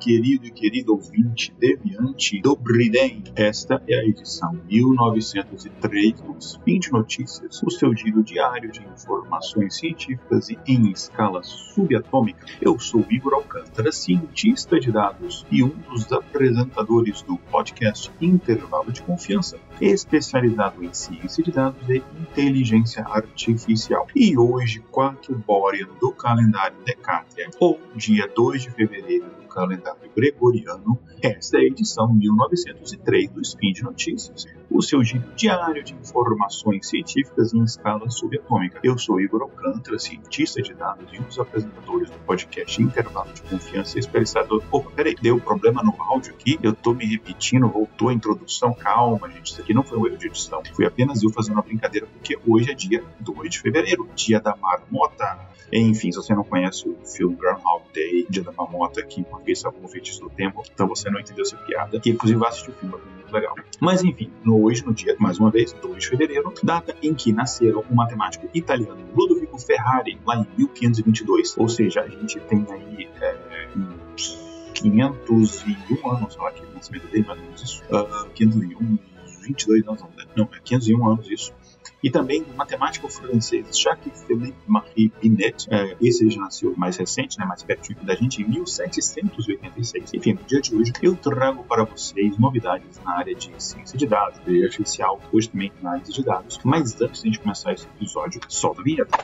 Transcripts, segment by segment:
querido e querido ouvinte deviante do Briden. Esta é a edição 1903 do Spin de Notícias, o seu giro diário de informações científicas e em escala subatômica. Eu sou Igor Alcântara, cientista de dados e um dos apresentadores do podcast Intervalo de Confiança, especializado em ciência de dados e inteligência artificial. E hoje, 4 Borean do calendário Decátria, ou dia 2 de fevereiro calendário gregoriano, esta é a edição 1903 do Spin de Notícias, o seu giro diário de informações científicas em escala subatômica. Eu sou Igor Alcântara, cientista de dados e um dos apresentadores do podcast Intervalo de Confiança especializado. Opa, peraí, deu problema no áudio aqui, eu tô me repetindo, voltou a introdução, calma, gente, isso aqui não foi um erro de edição, foi apenas eu fazendo uma brincadeira, porque hoje é dia 2 de fevereiro, dia da marmota. Enfim, se você não conhece o filme Groundhog Day, Dia da Marmota, que em português é como Feitiço do Tempo, então você não entendeu essa piada, e inclusive vai assistir o filme, é muito legal. Mas enfim, hoje, no dia, mais uma vez, 2 de fevereiro, data em que nasceram o matemático italiano Ludovico Ferrari, lá em 1522. Ou seja, a gente tem aí é, uns 501 anos, sei lá, que o nascimento dele, mais ou menos isso. Uh, 501, 22 anos, não, é 501 anos isso e também do matemático francês Jacques-Philippe Marie Binet, é, esse já nasceu mais recente, né, mais pertinho da gente, em 1786. Enfim, no dia de hoje eu trago para vocês novidades na área de ciência de dados, de artificial, hoje também análise de dados. Mas antes de a gente começar esse episódio, solta a vinheta.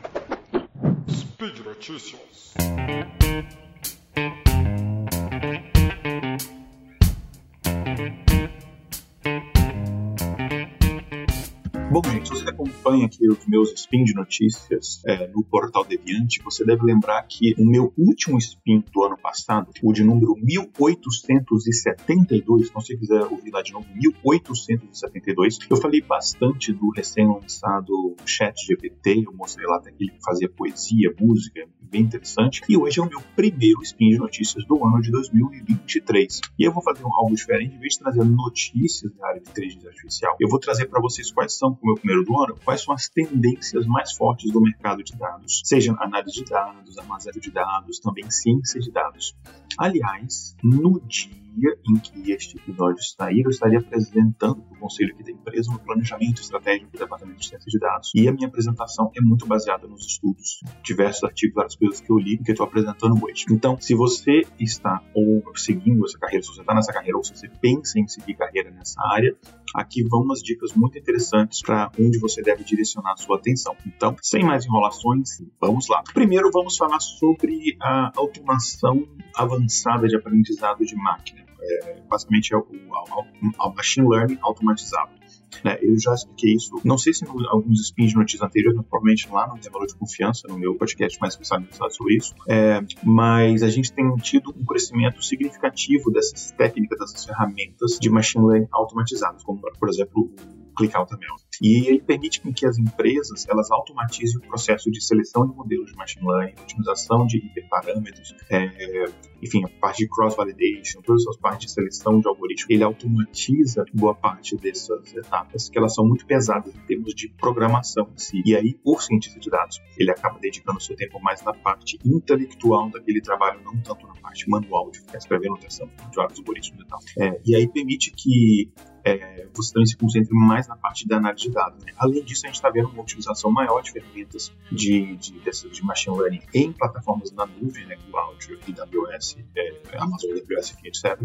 Speed Notícias. Aqui os meus spin de notícias é, no portal Deviante, você deve lembrar que o meu último spin do ano passado, o de número 1872, então se quiser ouvir lá de novo, 1872, eu falei bastante do recém-lançado Chat GPT, eu mostrei lá que ele fazia poesia, música, bem interessante, e hoje é o meu primeiro spin de notícias do ano de 2023. E eu vou fazer algo diferente, em vez de trazer notícias da área de inteligência artificial, eu vou trazer para vocês quais são o meu primeiro do ano, quais são as tendências mais fortes do mercado de dados, seja análise de dados, armazenamento de dados, também ciência de dados. Aliás, no dia dia em que este episódio sair, eu estaria apresentando para o conselho aqui da empresa um planejamento estratégico do departamento de ciência de dados. E a minha apresentação é muito baseada nos estudos, diversos artigos, várias coisas que eu li e que eu estou apresentando hoje. Então, se você está ou seguindo essa carreira, se você está nessa carreira ou se você pensa em seguir carreira nessa área, aqui vão umas dicas muito interessantes para onde você deve direcionar a sua atenção. Então, sem mais enrolações, vamos lá. Primeiro, vamos falar sobre a automação avançada de aprendizado de máquina é, basicamente é o, o, o, machine learning automatizado. Né? Eu já expliquei isso, não sei se em alguns spins de notícias anteriores, mas provavelmente lá no Intervalo de Confiança, no meu podcast mais especializado sobre isso, é, mas a gente tem tido um crescimento significativo dessas técnicas, dessas ferramentas de machine learning automatizadas, como, por exemplo, o ClickAutoML. E ele permite que as empresas elas automatizem o processo de seleção de modelos de machine learning, otimização de hiperparâmetros, é, enfim, a parte de cross-validation, todas as partes de seleção de algoritmos. Ele automatiza boa parte dessas etapas, que elas são muito pesadas em termos de programação em si. E aí, por cientista de dados, ele acaba dedicando seu tempo mais na parte intelectual daquele trabalho, não tanto na parte manual de ficar escrevendo notação de vários algoritmos e tal. É, e aí permite que é, você também se concentre mais na parte da análise de dados. Né? Além disso, a gente está vendo uma utilização maior de ferramentas de, de, de, de machine learning em plataformas na nuvem, né, cloud, AWS, é, Amazon AWS, etc.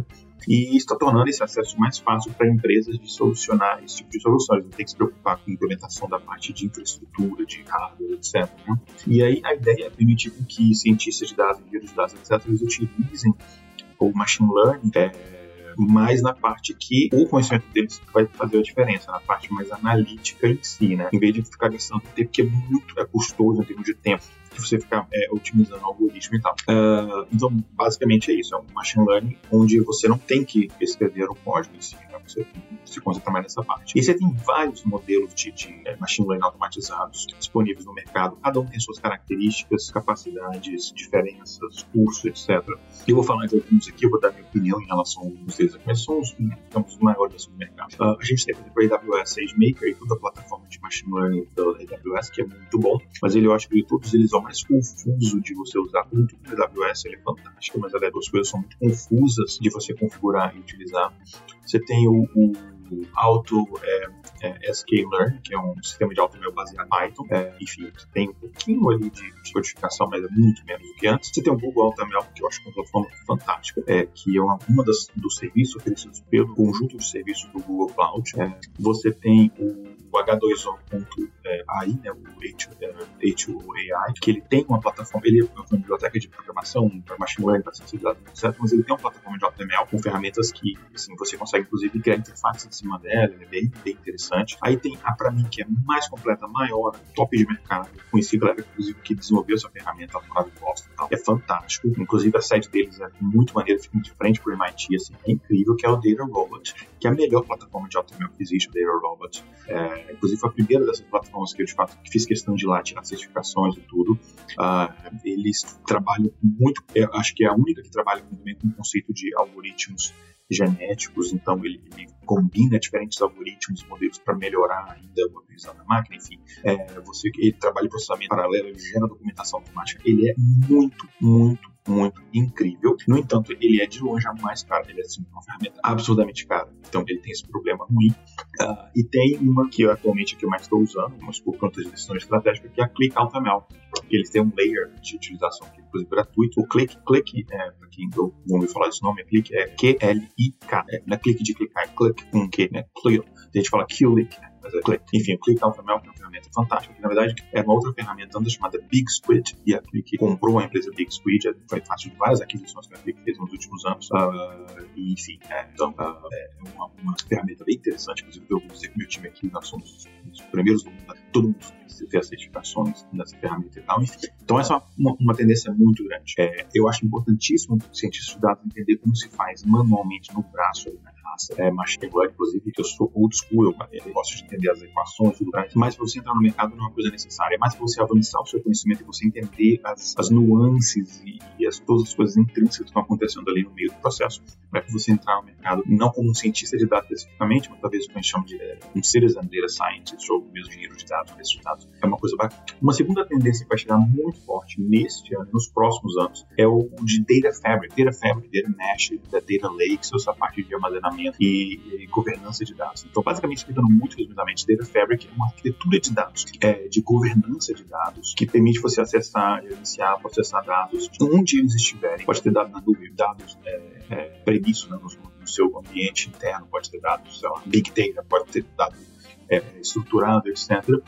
E está tornando esse acesso mais fácil para empresas de solucionar esse tipo de soluções. Não tem que se preocupar com a implementação da parte de infraestrutura, de hardware, etc. Né? E aí a ideia é permitir que cientistas de dados, engenheiros de dados, etc., eles utilizem o machine learning é, mais na parte que o conhecimento deles vai fazer a diferença, na parte mais analítica em si, né? Em vez de ficar gastando tempo, que é muito é custoso em termos de tempo de você ficar é, otimizando o algoritmo e tal. Uh, então, basicamente é isso, é um machine learning onde você não tem que escrever o código em si, né? você se concentra mais nessa parte. E você tem vários modelos de, de é, machine learning automatizados disponíveis no mercado, cada um tem suas características, capacidades, diferenças, cursos, etc. Eu vou falar de alguns aqui, eu vou dar minha opinião em relação a alguns deles, mas são os, digamos, os maiores do mercado. Uh, a gente tem, por exemplo, a AWS SageMaker e toda a plataforma de machine learning da AWS, que é muito bom, mas ele, eu acho que todos eles o mais confuso de você usar. Como tudo na AWS ele é fantástico, mas as duas coisas são muito confusas de você configurar e utilizar. Você tem o, o Auto é, é, Scaler, que é um sistema de AutoML baseado em Python. É, enfim, tem um pouquinho ali de, codificação, mas é muito menos do que antes. Você tem o Google AutoML, que eu acho que é uma plataforma fantástica, é, que é uma, uma das, dos serviços oferecidos pelo conjunto de serviços do Google Cloud. É, você tem o o H2O.ai, né, o H2AI, que ele tem uma plataforma, ele é uma biblioteca de programação para machine learning, para ciência de etc., mas ele tem uma plataforma de HTML com ferramentas que assim, você consegue, inclusive, criar interface em cima dela, é bem, bem interessante. Aí tem a, para mim, que é mais completa, maior, top de mercado, conheci a inclusive, que desenvolveu essa ferramenta lá do Boston tal. É fantástico. Inclusive, a site deles é muito maneira, fica de frente para o MIT, assim, é incrível, que é o Data Robot, que é a melhor plataforma de HTML que existe, o Data Robot. É, inclusive foi a primeira dessas plataformas que eu de fato fiz questão de ir lá tirar certificações e tudo. Uh, eles trabalham muito, eu acho que é a única que trabalha também com o conceito de algoritmos genéticos, então ele, ele combina diferentes algoritmos, modelos para melhorar ainda o aprendizado da máquina, enfim. É, você ele trabalha em processamento paralelo, ele gera documentação automática, ele é muito, muito muito incrível. No entanto, ele é de longe a mais caro, ele é assim, uma ferramenta absurdamente cara. Então ele tem esse problema ruim. Uh, e tem uma que eu, atualmente que eu mais estou usando, mas por conta de decisão estratégica, que é a Click AutoML. Eles têm um layer de utilização que é inclusive gratuito. O Click, Click, é, para quem não ouviu falar desse nome, é Click, é Q-L-I-K. É, não é clique de clicar, é click com Q, né? Click. A gente fala Q-Lick, né? Mas é. Enfim, o Click AutoML é uma ferramenta fantástica, que na verdade é uma outra ferramenta antes chamada Big Squid, e a Click comprou a empresa Big Squid, é, foi fácil de várias aquisições que a Click fez nos últimos anos, uh, e enfim, é, então uh, é uma, uma, ferramenta bem interessante, inclusive eu vou dizer que meu time aqui, nós somos os primeiros do mundo, todo mundo ter as certificações nessa ferramenta e tal, enfim. Então essa é uma, uma tendência muito grande. É, eu acho importantíssimo o cientista de dados entender como se faz manualmente no braço, né? É machine learning, inclusive, que eu sou old school, eu, eu gosto de entender as equações, tudo mais, mas você entrar no mercado não é uma coisa necessária, é mais você avançar o seu conhecimento e você entender as, as nuances e, e as, todas as coisas intrínsecas que estão acontecendo ali no meio do processo, para que você entrar no mercado, não como um cientista de dados especificamente, mas talvez o que a gente chama de é, um citizen data scientist ou mesmo engenheiro de dados, de dados, é uma coisa bacana. Uma segunda tendência que vai chegar muito forte neste ano, nos próximos anos, é o de Data Fabric, Data Fabric, Data Mesh, da Data Lake, essa parte de armazenamento e, e, governança de dados. Então, basicamente, explicando muito resumidamente, Data Fabric é uma arquitetura de dados, é, de governança de dados, que permite você acessar, gerenciar, processar dados de onde eles estiverem. Pode ter dados na nuvem, dados é, é, previstos né, no, no, seu ambiente interno, pode ter dados, sei lá, Big Data, pode ter dado é, estruturado, etc.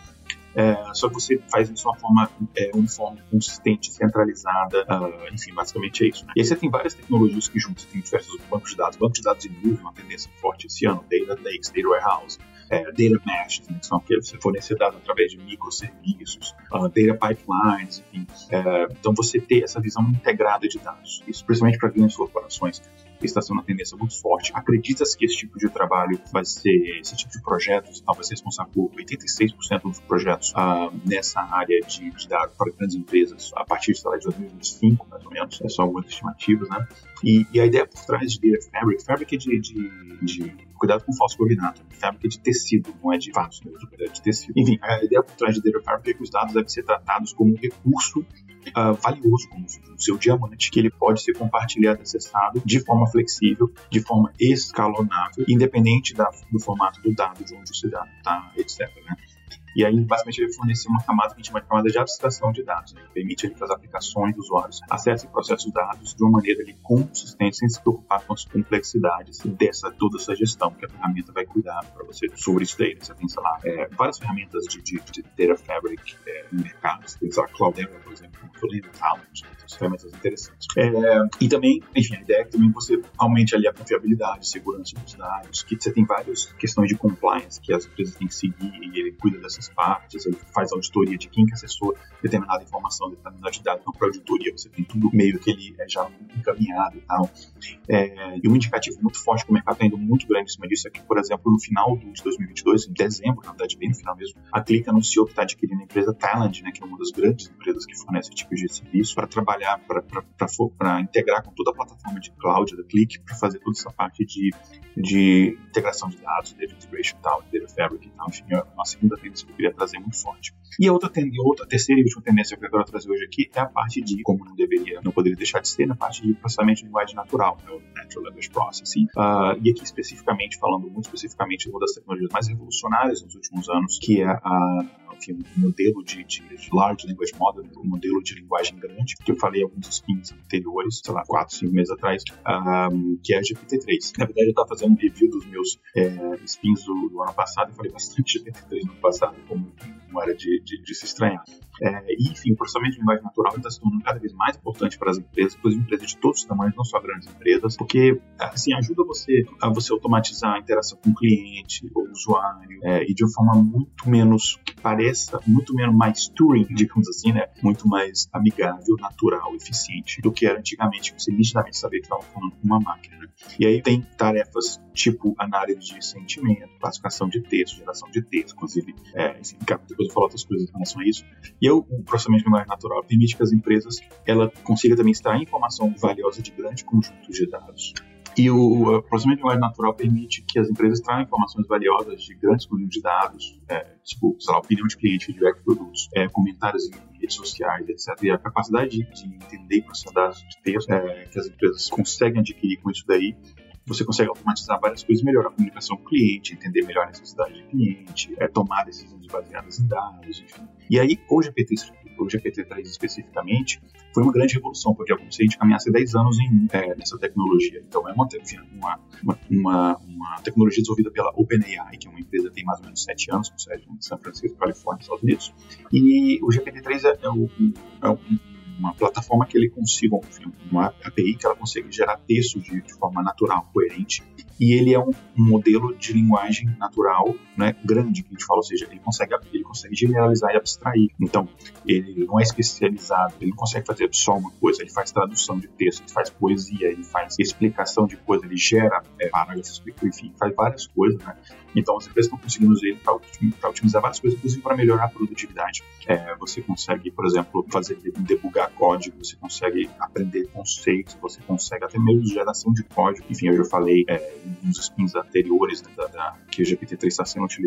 É, só que você faz isso de uma forma é, uniforme, consistente, centralizada, uh, enfim, basicamente é isso. Né? E aí você tem várias tecnologias que juntam, você tem diversos bancos de dados, bancos de dados em nuvem, uma tendência forte esse ano, Data Lakes, Data Warehouse, é, Data Mesh, né, que são aqueles que você fornecer dados através de microserviços, uh, Data Pipelines, enfim. É, então você ter essa visão integrada de dados, isso principalmente para grandes corporações está sendo uma tendência muito forte. Acredita-se que esse tipo de trabalho vai ser, esse tipo de projetos tal, vai ser responsável por 86% dos projetos ah, nessa área de, de dados para grandes empresas a partir de, lá, de 2025, mais ou menos. É só algumas estimativas, né? E, e, a ideia por trás de Data Fabric, Fabric é de, de, de cuidado com falso combinado, Fabric é de tecido, não é de fatos, é de tecido. Enfim, a ideia por trás de Data Fabric é que os dados devem ser tratados como um recurso uh, valioso, como o seu diamante, que ele pode ser compartilhado, acessado de forma flexível, de forma escalonável, independente da, do formato do dado, de onde o dado está, etc. Né? E aí, basicamente, ele fornece uma camada que a gente chama de camada de abstração de dados. Né? Ele permite que as aplicações dos usuários acessem e processem os dados de uma maneira ali, consistente, sem se preocupar com as complexidades dessa toda essa gestão que a ferramenta vai cuidar para você sobre isso daí. Né? Você tem, sei lá, é, várias ferramentas de, de, de Data Fabric é, no mercado. Você tem, sei lá, Cloudera, por exemplo, como eu lembro, Talent, ferramentas interessantes. É, e também, enfim, a ideia é que também você aumente ali a confiabilidade, segurança dos dados, que você tem várias questões de compliance que as empresas têm que seguir e ele cuida dessas partes, ele faz auditoria de quem que acessou determinada informação, determinada dado, não para auditoria, você tem tudo meio que ele é já encaminhado e tal. É, e um indicativo muito forte que o mercado está indo muito grande em cima disso é que, por exemplo, no final de 2022, em dezembro, na verdade, bem no final mesmo, a Click anunciou que está adquirindo a empresa Talent, né, que é uma das grandes empresas que fornece esse tipo de serviço, para trabalhar, para integrar com toda a plataforma de cloud da Click, para fazer toda essa parte de, de integração de dados, data integration e tal, data fabric e tal, enfim, é uma segunda tendência eu queria trazer muito forte. E a outra, outra terceira e última tendência que eu quero trazer hoje aqui é a parte de, como não deveria, não poderia deixar de ser, na parte de processamento de linguagem natural, né, o Natural Language Processing. Uh, e aqui especificamente, falando muito especificamente de uma das tecnologias mais revolucionárias nos últimos anos, que é a enfim, modelo de, de, Large Language Model, um modelo de linguagem grande, que eu falei alguns spins anteriores, sei lá, 4, 5 meses atrás, um, que é a GPT-3. Na verdade, eu estava fazendo um review dos meus é, spins do, do, ano passado, eu falei bastante GPT-3 no ano passado, como não era de, de, de se estranhar. É, enfim, o processamento de linguagem natural está se tornando cada vez mais importante para as empresas, para as empresas de todos os tamanhos, não só grandes empresas, porque assim ajuda você a você automatizar a interação com o cliente ou usuário é, e de uma forma muito menos que pareça, muito menos mais Turing, digamos assim, né? Muito mais amigável, natural, eficiente do que era antigamente, você nitidamente sabia que estava falando com uma máquina. Né? E aí tem tarefas tipo análise de sentimento, classificação de texto, geração de texto, inclusive, é, enfim, depois eu falo outras coisas em relação a isso. E eu, o processamento de linguagem natural permite que as empresas ela consiga também extrair informação valiosa de grande conjunto de dados. E o processamento de linguagem natural permite que as empresas tragam informações valiosas de grandes conjuntos de dados, é, tipo, sei lá, opinião de cliente, feedback de produtos, é, comentários em redes sociais, etc. E a capacidade de, de entender e processar dados de texto é, que as empresas conseguem adquirir com isso daí você consegue automatizar várias coisas, melhorar a comunicação com o cliente, entender melhor a necessidade do cliente, é, tomar decisões baseadas em dados, enfim. E aí, o GPT, o GPT-3 especificamente, foi uma grande revolução, porque eu comecei a caminhar há 10 anos em, é, nessa tecnologia. Então, é uma, uma, uma, uma, tecnologia desenvolvida pela OpenAI, que é uma empresa que tem mais ou menos 7 anos, com sede em São Francisco, Califórnia, Estados Unidos. E o GPT-3 é, é, o, é um uma plataforma que ele consiga, uma API que ela consiga gerar texto de, de forma natural, coerente, e ele é um, um, modelo de linguagem natural, né, grande que a gente fala, ou seja, ele consegue ele consegue generalizar e abstrair. Então, ele não é especializado, ele não consegue fazer só uma coisa, ele faz tradução de texto, ele faz poesia, ele faz explicação de coisa, ele gera é, parágrafos, enfim, faz várias coisas, né? Então, as empresas estão conseguindo usar ele para otimizar várias coisas, inclusive para melhorar a produtividade. É, você consegue, por exemplo, fazer debugar código, você consegue aprender conceitos, você consegue até mesmo geração de código. Enfim, eu já falei é, nos spins anteriores né, da, da, que o GPT-3 está sendo utilizado,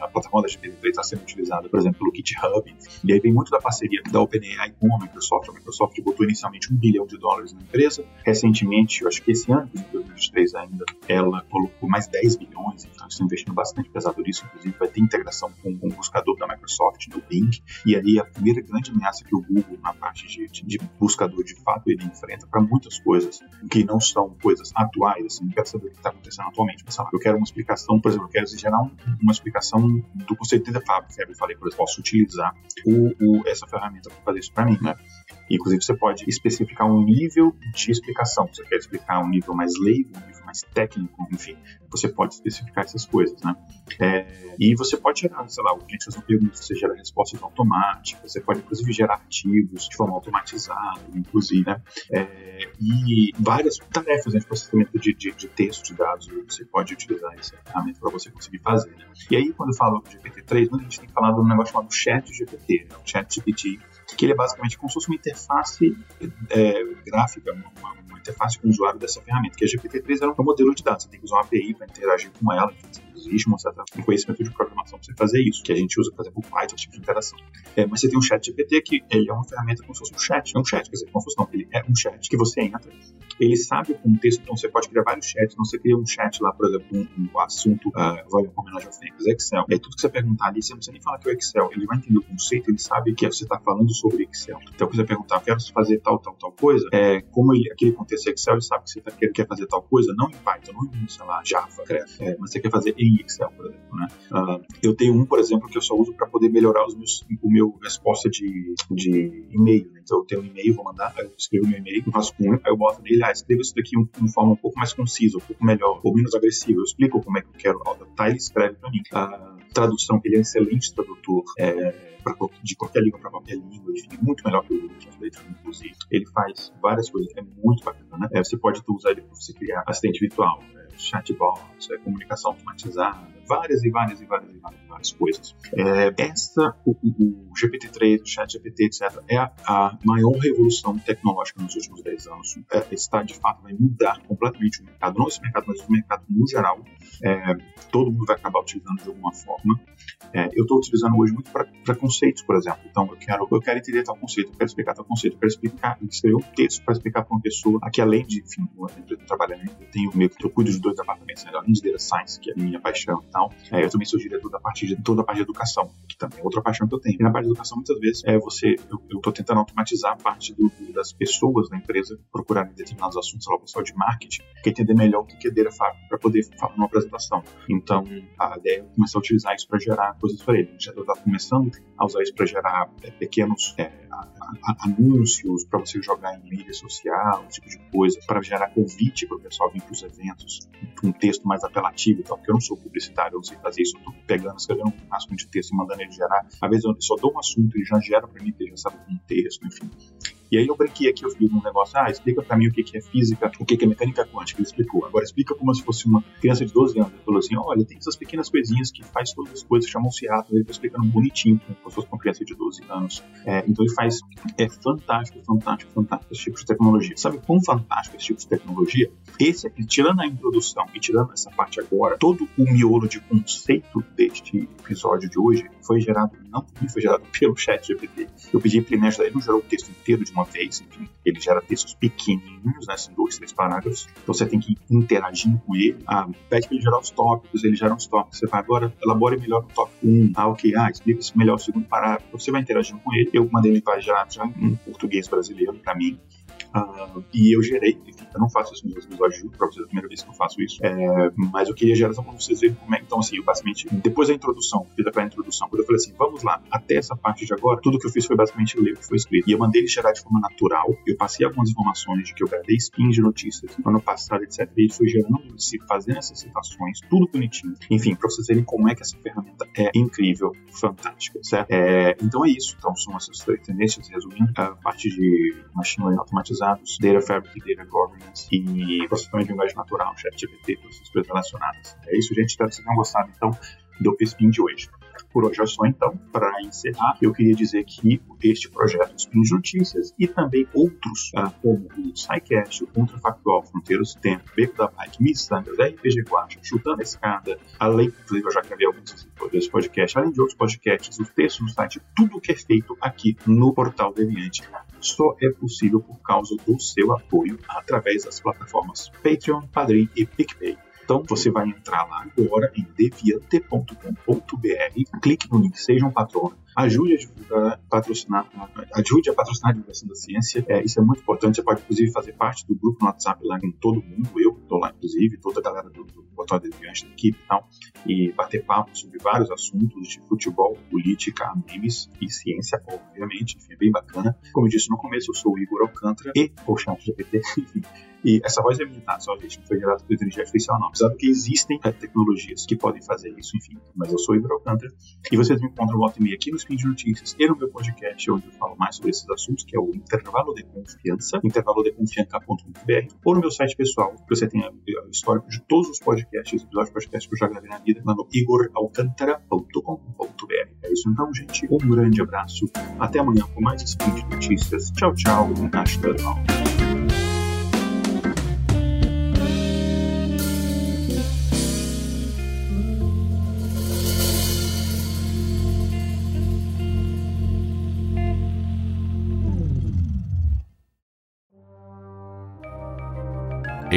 a, plataforma da GPT-3 está sendo utilizada, por exemplo, pelo GitHub. E aí vem muito da parceria da OpenAI com a Microsoft. A Microsoft botou inicialmente um bilhão de dólares na empresa. Recentemente, eu acho que esse ano, em 2023 ainda, ela colocou mais 10 bilhões. Então, estão investindo bastante pesado nisso. Inclusive, vai ter integração com, com o buscador da Microsoft, do Bing. E aí, a primeira grande ameaça que o Google, na parte de, de, buscador, de fato, ele enfrenta para muitas coisas que não são coisas atuais. Assim, não quero saber o que está acontecendo atualmente. Mas, eu quero uma explicação, por exemplo, eu quero gerar um, uma explicação do conceito de Fab. Eu falei, por exemplo, posso utilizar o, o, essa ferramenta para fazer isso para mim, né? Inclusive, você pode especificar um nível de explicação. Você quer explicar um nível mais leigo, um nível mais técnico, enfim, você pode especificar essas coisas, né? É, e você pode gerar, sei lá, o cliente faz uma pergunta, você gera respostas automáticas, você pode, inclusive, gerar artigos de forma automatizada, inclusive, né? É, e várias tarefas né, de processamento de, de, de texto, de dados, você pode utilizar essa ferramenta para você conseguir fazer. Né? E aí, quando eu falo GPT-3, a gente tem falado de um negócio chamado Chat GPT, né? o Chat GPT, que ele é basicamente como se fosse uma interface é, gráfica, uma, uma, interface com o usuário dessa ferramenta, que a GPT-3 é um modelo de dados, você tem que usar uma API para interagir com ela, existe um certo conhecimento de programação para você fazer isso, que a gente usa, por exemplo, Python, tipo de interação. É, mas você tem um chat GPT que ele é uma ferramenta como se fosse um chat, é um chat, quer dizer, como se fosse não, ele é um chat que você entra, ele sabe o contexto, então você pode criar vários chats, então você cria um chat lá, por exemplo, um, um assunto, uh, vai uma homenagem ao Fênix, Excel, e aí tudo que você perguntar ali, você não precisa nem falar que é o Excel, ele vai entender o conceito, ele sabe que você está falando sobre Excel. Então, você perguntar, quero fazer tal, tal, tal coisa, é, como ele, aquele contexto Excel, ele sabe que você tá, quer, quer fazer tal coisa, não em Python, não em, sei lá, Java, é, mas você quer fazer em Excel, por exemplo, né? Uh, eu tenho um, por exemplo, que eu só uso para poder melhorar os meus, o meu resposta de, de e-mail, né? Então, eu tenho um e-mail, vou mandar, eu escrevo meu e-mail, faço com aí eu boto nele, ah, escreva isso daqui de uma forma um pouco mais concisa, um pouco melhor, ou menos agressiva, eu explico como é que eu quero adaptar, ele escreve para mim. A tradução, ele é um excelente tradutor, é, de qualquer língua para qualquer língua, muito melhor que o Translate, inclusive. Ele faz várias coisas, é muito bacana. Né? É, você pode usar ele para você criar assistente virtual, chatbots, é, comunicação automatizada, várias e várias e várias e várias, várias coisas. É, essa, o, o, GPT-3, o ChatGPT, etc., é a, a, maior revolução tecnológica nos últimos 10 anos. É, está, de fato, vai mudar completamente o mercado, não esse mercado, mas o mercado no geral. É, todo mundo vai acabar utilizando de alguma forma. É, eu estou utilizando hoje muito para conceitos, por exemplo. Então, eu quero, eu quero entender tal conceito, eu quero explicar tal conceito, eu quero explicar, escrever um texto para explicar para uma pessoa, aqui além de, enfim, eu trabalhando, eu tenho meio que eu cuido de dois departamentos, né? além de data science, que é a minha paixão e é, eu também sou diretor da parte de toda a parte de educação, que também é outra paixão que eu tenho. E na parte de educação, muitas vezes, é você, eu estou tentando automatizar a parte do, das pessoas da empresa procurarem determinados assuntos, lá, o pessoal de marketing, quer entender melhor o que é data para poder falar numa apresentação. Então, a ideia é começar a utilizar isso para gerar coisas para ele. Já está começando a usar isso para gerar é, pequenos é, anúncios para você jogar em mídia social, esse tipo de coisa, para gerar convite para o pessoal vir para os eventos, um texto mais apelativo e tal, porque eu não sou publicitário, eu sei fazer isso, estou pegando, escrevendo um rascunho de texto e mandando ele gerar. Às vezes eu só dou um assunto, ele já gera para mim, ele já sabe um texto, enfim. E aí eu brinquei aqui, eu fiz um negócio, ah, explica para mim o que é física, o que é mecânica quântica, ele explicou. Agora explica como se fosse uma criança de 12 anos. Ele falou assim, olha, tem essas pequenas coisinhas que faz todas as coisas, chamam-se átomos, ele está explicando bonitinho, como se fosse uma criança de 12 anos. É, então ele faz, é fantástico, fantástico, fantástico esse tipo de tecnologia. Sabe quão fantástico esse tipo de tecnologia? Esse aqui, tirando a introdução e tirando essa parte agora, todo o miolo de conceito deste episódio de hoje foi gerado, não foi gerado pelo chat GPT. Eu pedi para ele me ajudar, ele não gerou o texto inteiro de uma vez, enfim, ele gera textos pequenininhos, né, assim, dois, três parágrafos, então você tem que ir interagindo com ele. Ah, pede para ele gerar os tópicos, ele gera os tópicos, você vai agora, elabore melhor o tópico 1, ah, ok, ah, explica melhor o segundo parágrafo, você vai interagindo com ele, eu mandei ele vai já, já em português brasileiro para mim, Uh, e eu gerei, enfim, eu não faço isso nos episódios de para vocês, é a primeira vez que eu faço isso, é, mas eu queria gerar só para vocês verem como é. Então, assim, eu basicamente, depois da introdução, fiz a pré-introdução, quando eu falei assim, vamos lá, até essa parte de agora, tudo que eu fiz foi basicamente ler o que foi escrito. E eu mandei ele gerar de forma natural, eu passei algumas informações de que eu gravei spin de notícias no ano passado, etc. E foi gerando, se fazendo essas citações, tudo bonitinho. Enfim, para vocês verem como é que essa ferramenta é incrível, fantástica, certo? É, então é isso. Então são essas três tendências, resumindo, a parte de machine learning automatizados, data fabric, data governance e processamento de linguagem natural, chat GPT, essas coisas relacionadas. É isso, gente. Espero que vocês tenham gostado, então, do Spin de hoje. Por hoje é só então, para encerrar, eu queria dizer que este projeto Spin Notícias e também outros, ah, como o SciCast, o Contrafactual, Fronteiras do Tempo, Beco da Bike, Missangas, RPG Guacha, Chutando a Escada, além, inclusive eu já gravei desse podcast, além de outros podcasts, os textos no site, tudo que é feito aqui no Portal Deviante só é possível por causa do seu apoio através das plataformas Patreon, Padrim e PicPay. Então você vai entrar lá agora em deviante.com.br, clique no link Seja um Patrono, ajude a divulgar, patrocinar, ajude a patrocinar a divulgação da ciência. É, isso é muito importante. Você pode, inclusive, fazer parte do grupo no WhatsApp lá com todo mundo. Eu estou lá, inclusive, toda a galera do, do Botão Deviante da equipe e tal, e bater papo sobre vários assuntos de futebol, política, memes e ciência, obviamente. Enfim, é bem bacana. Como eu disse no começo, eu sou o Igor Alcântara e o chat GPT, enfim. E essa voz é minha, tá? Só, gente, foi gerada por inteligência artificial, não. Apesar de que existem tecnologias que podem fazer isso, enfim. Mas eu sou o Igor Alcântara. E vocês me encontram volta e aqui no Spin de Notícias e no meu podcast, onde eu falo mais sobre esses assuntos, que é o Intervalo de Confiança, intervalodeconfiança.br, ou no meu site pessoal, que você tem o histórico de todos os podcasts, episódios de podcast que eu já gravei na vida, lá no igoralcantara.com.br. É isso então, gente. Um grande abraço. Até amanhã com mais Spin de Notícias. Tchau, tchau. Hasta luego.